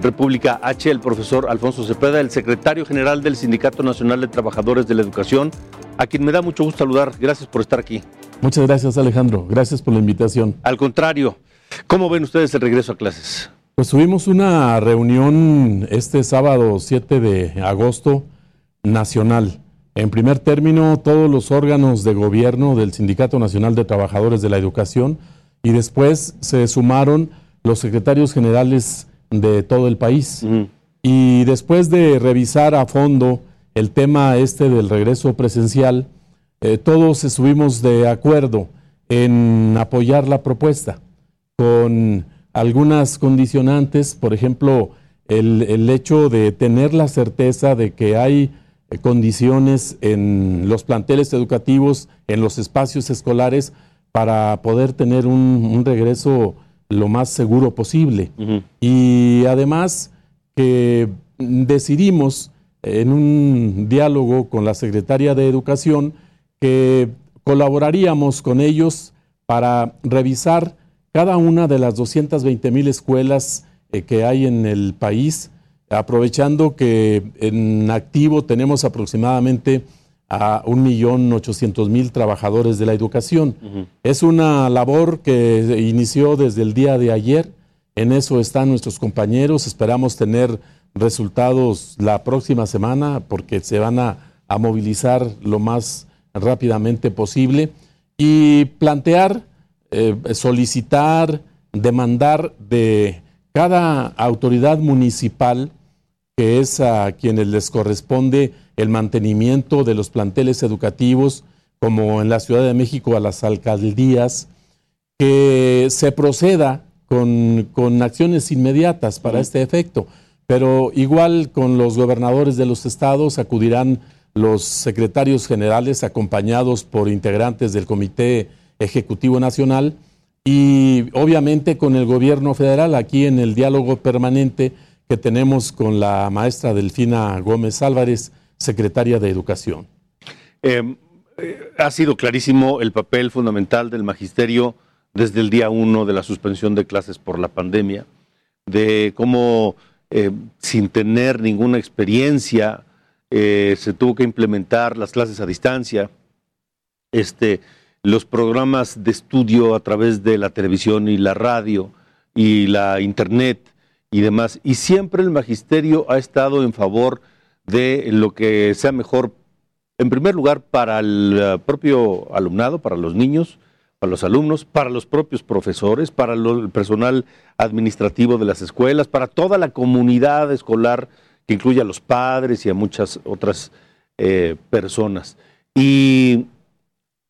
República H, el profesor Alfonso Cepeda, el secretario general del Sindicato Nacional de Trabajadores de la Educación, a quien me da mucho gusto saludar. Gracias por estar aquí. Muchas gracias Alejandro, gracias por la invitación. Al contrario, ¿cómo ven ustedes el regreso a clases? Pues tuvimos una reunión este sábado 7 de agosto nacional. En primer término, todos los órganos de gobierno del Sindicato Nacional de Trabajadores de la Educación y después se sumaron los secretarios generales de todo el país. Y después de revisar a fondo el tema este del regreso presencial, eh, todos estuvimos de acuerdo en apoyar la propuesta con algunas condicionantes, por ejemplo, el, el hecho de tener la certeza de que hay eh, condiciones en los planteles educativos, en los espacios escolares, para poder tener un, un regreso lo más seguro posible. Y además que decidimos en un diálogo con la Secretaria de Educación que colaboraríamos con ellos para revisar cada una de las 220 mil escuelas eh, que hay en el país, aprovechando que en activo tenemos aproximadamente a 1.800.000 trabajadores de la educación. Es una labor que inició desde el día de ayer. En eso están nuestros compañeros. Esperamos tener resultados la próxima semana porque se van a, a movilizar lo más rápidamente posible y plantear, eh, solicitar, demandar de cada autoridad municipal, que es a quienes les corresponde el mantenimiento de los planteles educativos, como en la Ciudad de México a las alcaldías, que se proceda con, con acciones inmediatas para este efecto. Pero igual con los gobernadores de los estados acudirán los secretarios generales acompañados por integrantes del Comité Ejecutivo Nacional y obviamente con el gobierno federal aquí en el diálogo permanente que tenemos con la maestra Delfina Gómez Álvarez, secretaria de Educación. Eh, eh, ha sido clarísimo el papel fundamental del magisterio desde el día uno de la suspensión de clases por la pandemia, de cómo eh, sin tener ninguna experiencia se tuvo que implementar las clases a distancia, este, los programas de estudio a través de la televisión y la radio y la internet y demás. Y siempre el magisterio ha estado en favor de lo que sea mejor, en primer lugar, para el eh, propio alumnado, para los niños, para los alumnos, para los propios profesores, para el personal administrativo de las escuelas, para toda la comunidad escolar que incluye a los padres y a muchas otras eh, personas. Y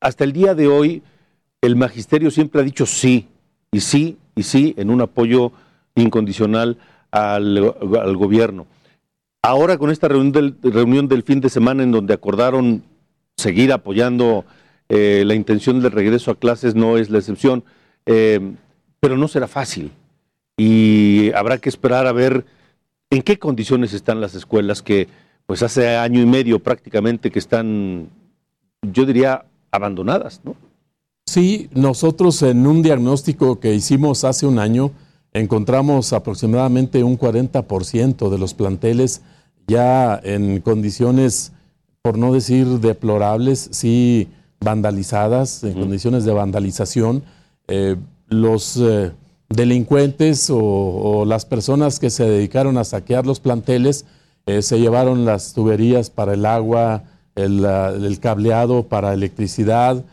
hasta el día de hoy, el magisterio siempre ha dicho sí, y sí, y sí, en un apoyo incondicional al, al gobierno. Ahora con esta reunión del, reunión del fin de semana en donde acordaron seguir apoyando eh, la intención del regreso a clases no es la excepción, eh, pero no será fácil y habrá que esperar a ver en qué condiciones están las escuelas que pues hace año y medio prácticamente que están, yo diría, abandonadas, ¿no? Sí, nosotros en un diagnóstico que hicimos hace un año encontramos aproximadamente un 40% de los planteles ya en condiciones, por no decir deplorables, sí vandalizadas, en condiciones de vandalización. Eh, los eh, delincuentes o, las personas que se dedicaron a saquear los planteles eh, se llevaron las tuberías para el agua, el, el cableado para electricidad,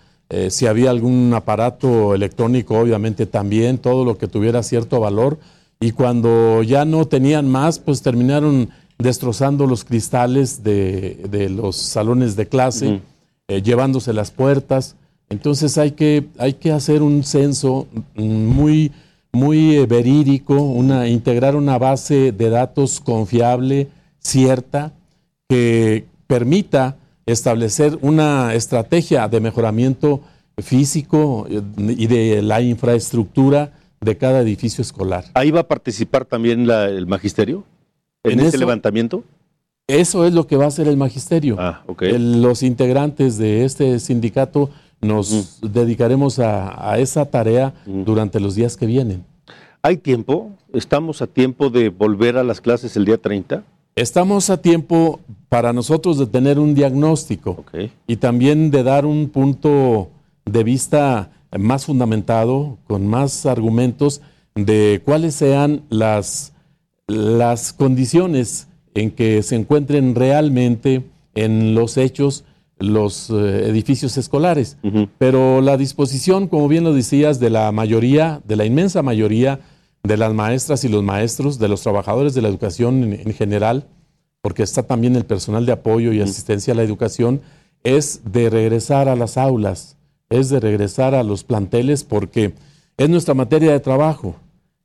si había algún aparato electrónico, obviamente también, todo lo que tuviera cierto valor. Y cuando ya no tenían más, pues terminaron destrozando los cristales de, los salones de clase, eh, llevándose las puertas. Entonces hay que, hay que hacer un censo muy, muy eh, verídico, una, integrar una base de datos confiable, cierta, que permita establecer una estrategia de mejoramiento físico eh, y de la infraestructura de cada edificio escolar. ¿Ahí va a participar también el magisterio en, ese levantamiento? Eso es lo que va a hacer el magisterio. Ah, los integrantes de este sindicato nos dedicaremos a, esa tarea durante los días que vienen. ¿Hay tiempo? ¿Estamos a tiempo de volver a las clases el día 30? Estamos a tiempo para nosotros de tener un diagnóstico y también de dar un punto de vista más fundamentado, con más argumentos de cuáles sean las, las condiciones en que se encuentren realmente en los hechos los eh, edificios escolares. Pero la disposición, como bien lo decías, de la mayoría, de la inmensa mayoría de las maestras y los maestros, de los trabajadores de la educación en, general, porque está también el personal de apoyo y asistencia a la educación, es de regresar a las aulas, es de regresar a los planteles, porque es nuestra materia de trabajo.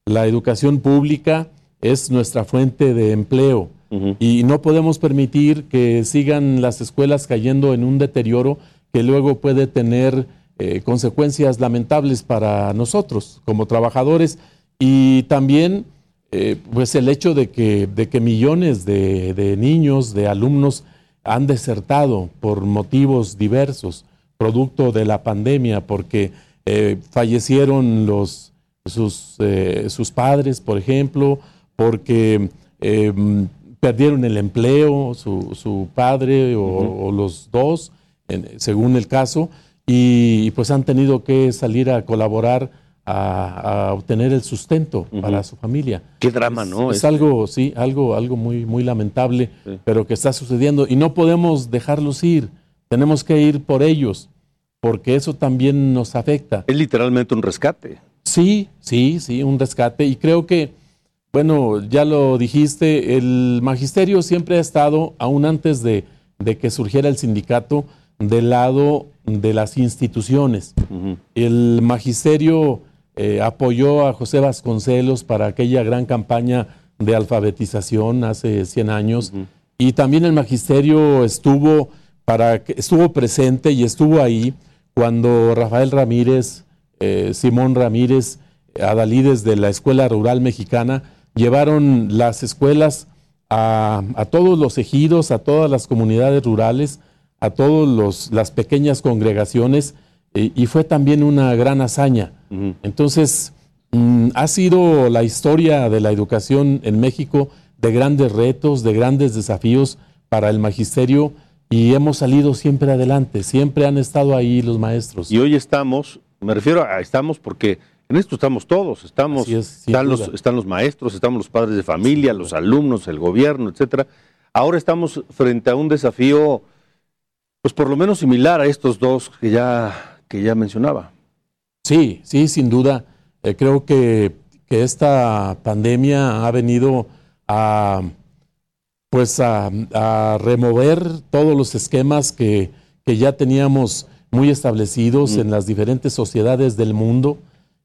La educación pública es nuestra fuente de empleo. Y no podemos permitir que sigan las escuelas cayendo en un deterioro que luego puede tener eh, consecuencias lamentables para nosotros como trabajadores. Y también eh, pues el hecho de que, de que millones de, niños, de alumnos han desertado por motivos diversos, producto de la pandemia, porque eh, fallecieron los, sus, sus padres, por ejemplo, porque perdieron el empleo, su, padre o, los dos, según el caso, y, pues han tenido que salir a colaborar a, obtener el sustento para su familia. Qué drama, ¿no? Es, algo, sí, algo, algo muy, muy lamentable, pero que está sucediendo y no podemos dejarlos ir. Tenemos que ir por ellos, porque eso también nos afecta. Es literalmente un rescate. Sí, sí, sí, un rescate. Y creo que bueno, ya lo dijiste, el magisterio siempre ha estado, aún antes de, que surgiera el sindicato, del lado de las instituciones. El magisterio eh, apoyó a José Vasconcelos para aquella gran campaña de alfabetización hace 100 años. Y también el magisterio estuvo, para, estuvo presente y estuvo ahí cuando Rafael Ramírez, eh, Simón Ramírez, Adalides de la Escuela Rural Mexicana, llevaron las escuelas a, todos los ejidos, a todas las comunidades rurales, a todas las pequeñas congregaciones, y fue también una gran hazaña. Entonces, mm, ha sido la historia de la educación en México de grandes retos, de grandes desafíos para el magisterio, y hemos salido siempre adelante, siempre han estado ahí los maestros. Y hoy estamos, me refiero a estamos porque en esto estamos todos, estamos, están, los, están los maestros, estamos los padres de familia, los alumnos, el gobierno, etcétera. Ahora estamos frente a un desafío, pues por lo menos similar a estos dos que ya, que ya mencionaba. Sí, sí, sin duda. Eh, creo que, que, esta pandemia ha venido a, pues a, remover todos los esquemas que, que ya teníamos muy establecidos mm. en las diferentes sociedades del mundo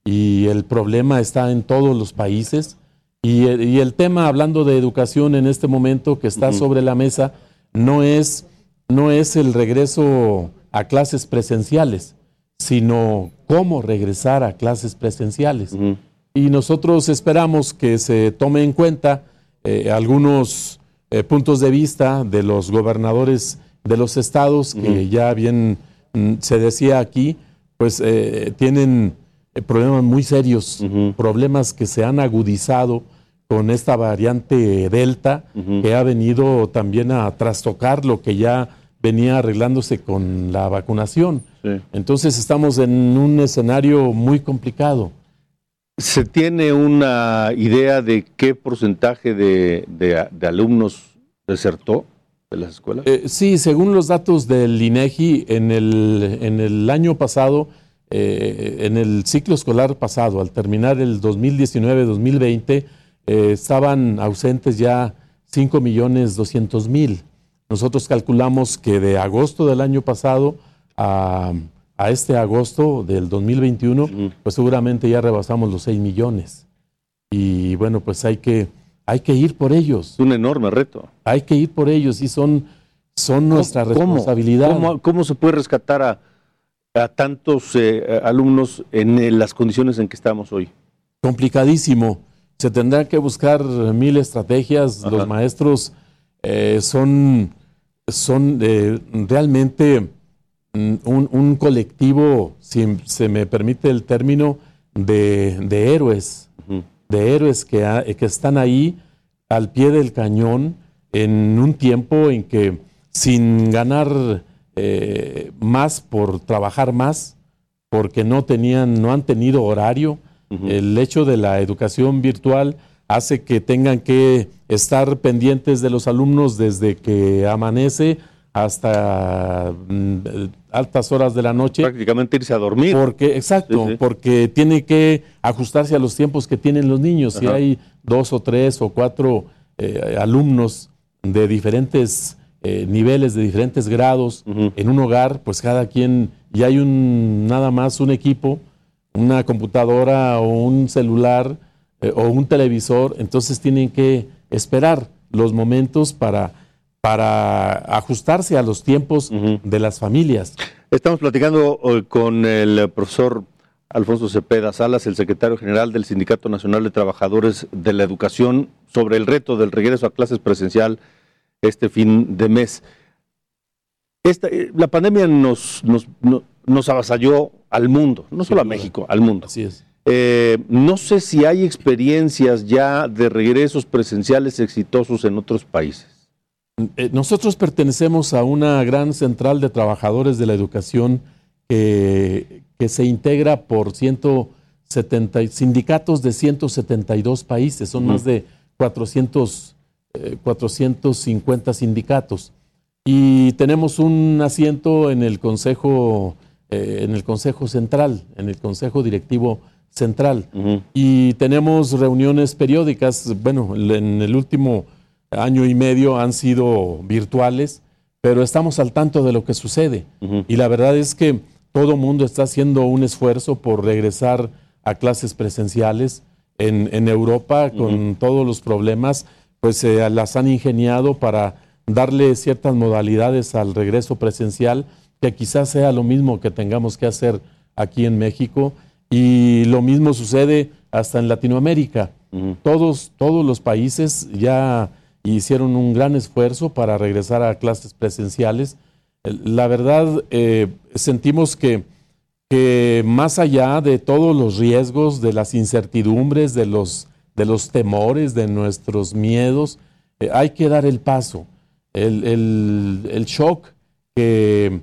y el problema está en todos los países. Y, el tema, hablando de educación en este momento que está sobre la mesa, no es, no es el regreso a clases presenciales, sino cómo regresar a clases presenciales. Y nosotros esperamos que se tome en cuenta eh, algunos eh, puntos de vista de los gobernadores de los estados, que ya bien mm, se decía aquí, pues eh, tienen problemas muy serios, problemas que se han agudizado con esta variante Delta, que ha venido también a trastocar lo que ya venía arreglándose con la vacunación. Entonces estamos en un escenario muy complicado. ¿Se tiene una idea de qué porcentaje de, alumnos desertó de las escuelas? Eh, sí, según los datos del INEGI, en el, en el año pasado eh, en el ciclo escolar pasado, al terminar el 2019-2020, eh, estaban ausentes ya 5 millones 200 mil. Nosotros calculamos que de agosto del año pasado a, a este agosto del 2021, pues seguramente ya rebasamos los 6 millones. Y bueno, pues hay que, hay que ir por ellos. Es un enorme reto. Hay que ir por ellos y son, son nuestra responsabilidad. ¿Cómo, se puede rescatar a, a tantos eh, alumnos en eh, las condiciones en que estamos hoy? Complicadísimo. Se tendrán que buscar mil estrategias. Los maestros eh, son, son realmente Mm, un, colectivo, si se me permite el término, de, héroes, de héroes que, que, están ahí al pie del cañón en un tiempo en que sin ganar eh, más por trabajar más, porque no tenían, no han tenido horario, el hecho de la educación virtual hace que tengan que estar pendientes de los alumnos desde que amanece hasta mm, altas horas de la noche. Prácticamente irse a dormir. Porque, exacto, porque tiene que ajustarse a los tiempos que tienen los niños. Si hay dos o tres o cuatro eh, alumnos de diferentes eh, niveles, de diferentes grados en un hogar, pues cada quien, y hay un nada más un equipo, una computadora o un celular eh, o un televisor, entonces tienen que esperar los momentos para para ajustarse a los tiempos de las familias. Estamos platicando eh, con el profesor Alfonso Cepeda Salas, el secretario general del Sindicato Nacional de Trabajadores de la Educación, sobre el reto del regreso a clases presencial este fin de mes. Esta, eh, la pandemia nos, nos, avasalló al mundo, no solo a México, al mundo. Así es. Eh, no sé si hay experiencias ya de regresos presenciales exitosos en otros países. Eh, nosotros pertenecemos a una gran central de trabajadores de la educación que, se integra por 170 sindicatos de 172 países, son más de 400, 450 eh, sindicatos. Y tenemos un asiento en el Consejo, eh, en el Consejo Central, en el Consejo Directivo Central. Y tenemos reuniones periódicas, bueno, en el último año y medio han sido virtuales, pero estamos al tanto de lo que sucede. Y la verdad es que todo mundo está haciendo un esfuerzo por regresar a clases presenciales. En, Europa, con todos los problemas, pues se las han ingeniado para darle ciertas modalidades al regreso presencial, que quizás sea lo mismo que tengamos que hacer aquí en México. Y lo mismo sucede hasta en Latinoamérica. todos, todos los países ya hicieron un gran esfuerzo para regresar a clases presenciales. La verdad, eh, sentimos que, que, más allá de todos los riesgos, de las incertidumbres, de los, de los temores, de nuestros miedos, eh, hay que dar el paso. El, el, shock que,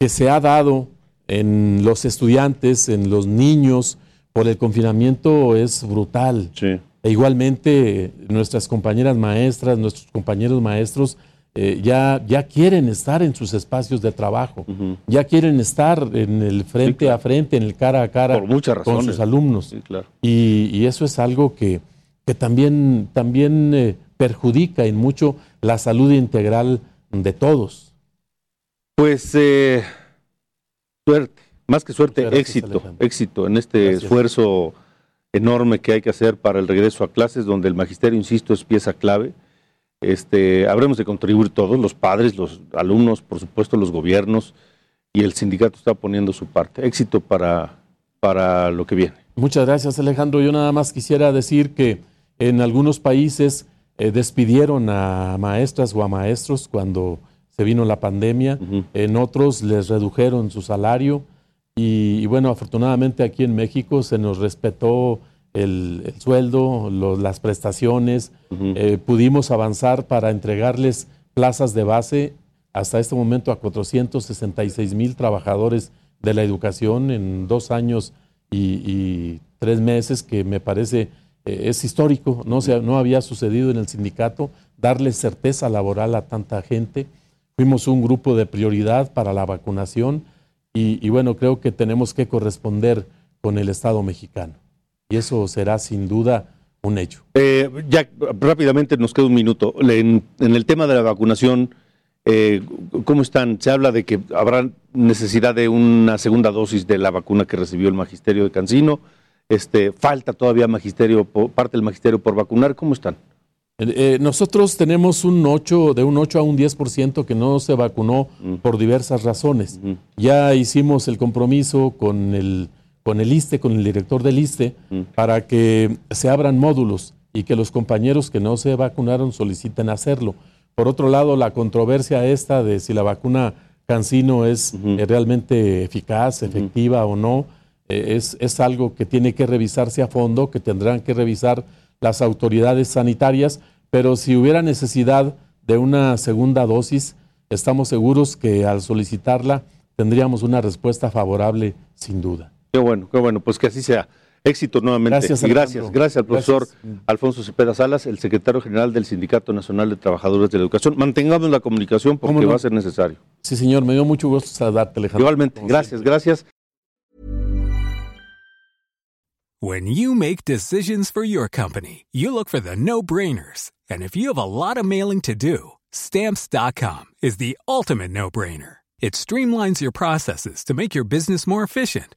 que se ha dado en los estudiantes, en los niños, por el confinamiento es brutal. Sí. E igualmente nuestras compañeras maestras, nuestros compañeros maestros eh, ya, ya quieren estar en sus espacios de trabajo, ya quieren estar en el frente a frente, en el cara a cara con sus alumnos. y, eso es algo que, que también, también eh, perjudica en mucho la salud integral de todos. Pues eh, suerte, más que suerte, éxito, éxito en este esfuerzo enorme que hay que hacer para el regreso a clases, donde el magisterio, insisto, es pieza clave. Este, habremos de contribuir todos, los padres, los alumnos, por supuesto, los gobiernos, y el sindicato está poniendo su parte. Éxito para, para lo que viene. Muchas gracias, Alejandro. Yo nada más quisiera decir que en algunos países eh, despidieron a maestras o a maestros cuando se vino la pandemia, en otros les redujeron su salario, y, bueno, afortunadamente aquí en México se nos respetó el, sueldo, las prestaciones, eh, pudimos avanzar para entregarles plazas de base hasta este momento a 466 mil trabajadores de la educación en dos años y, tres meses, que me parece eh, es histórico, no, se, no había sucedido en el sindicato, darle certeza laboral a tanta gente. Fuimos un grupo de prioridad para la vacunación y, bueno, creo que tenemos que corresponder con el Estado mexicano. Y eso será sin duda un hecho. Eh, ya rápidamente nos queda un minuto. En, el tema de la vacunación, Eh, ¿Cómo están? Se habla de que habrá necesidad de una segunda dosis de la vacuna que recibió el magisterio de Cancino. Este, falta todavía magisterio, parte del magisterio por vacunar. ¿Cómo están? Eh, nosotros tenemos un 8, de un 8 a un 10% que no se vacunó mm. por diversas razones. Ya hicimos el compromiso con el, con el ISTE, con el director del ISTE, mm. para que se abran módulos y que los compañeros que no se vacunaron soliciten hacerlo. Por otro lado, la controversia esta de si la vacuna Cancino es eh, realmente eficaz, efectiva o no, es, es algo que tiene que revisarse a fondo, que tendrán que revisar las autoridades sanitarias, pero si hubiera necesidad de una segunda dosis, estamos seguros que al solicitarla tendríamos una respuesta favorable sin duda. Qué bueno, qué bueno, pues que así sea. Éxito nuevamente. Gracias, gracias, gracias al profesor Alfonso Cepeda Salas, el secretario general del Sindicato Nacional de Trabajadores de la Educación. Mantengamos la comunicación porque va a ser necesario. Sí, señor, me dio mucho gusto saludarte, Alejandro. Igualmente, gracias, gracias. When you make decisions for your company, you look for the no-brainers. And if you have a lot of mailing to do, stamps.com is the ultimate no-brainer. It streamlines your processes to make your business more efficient,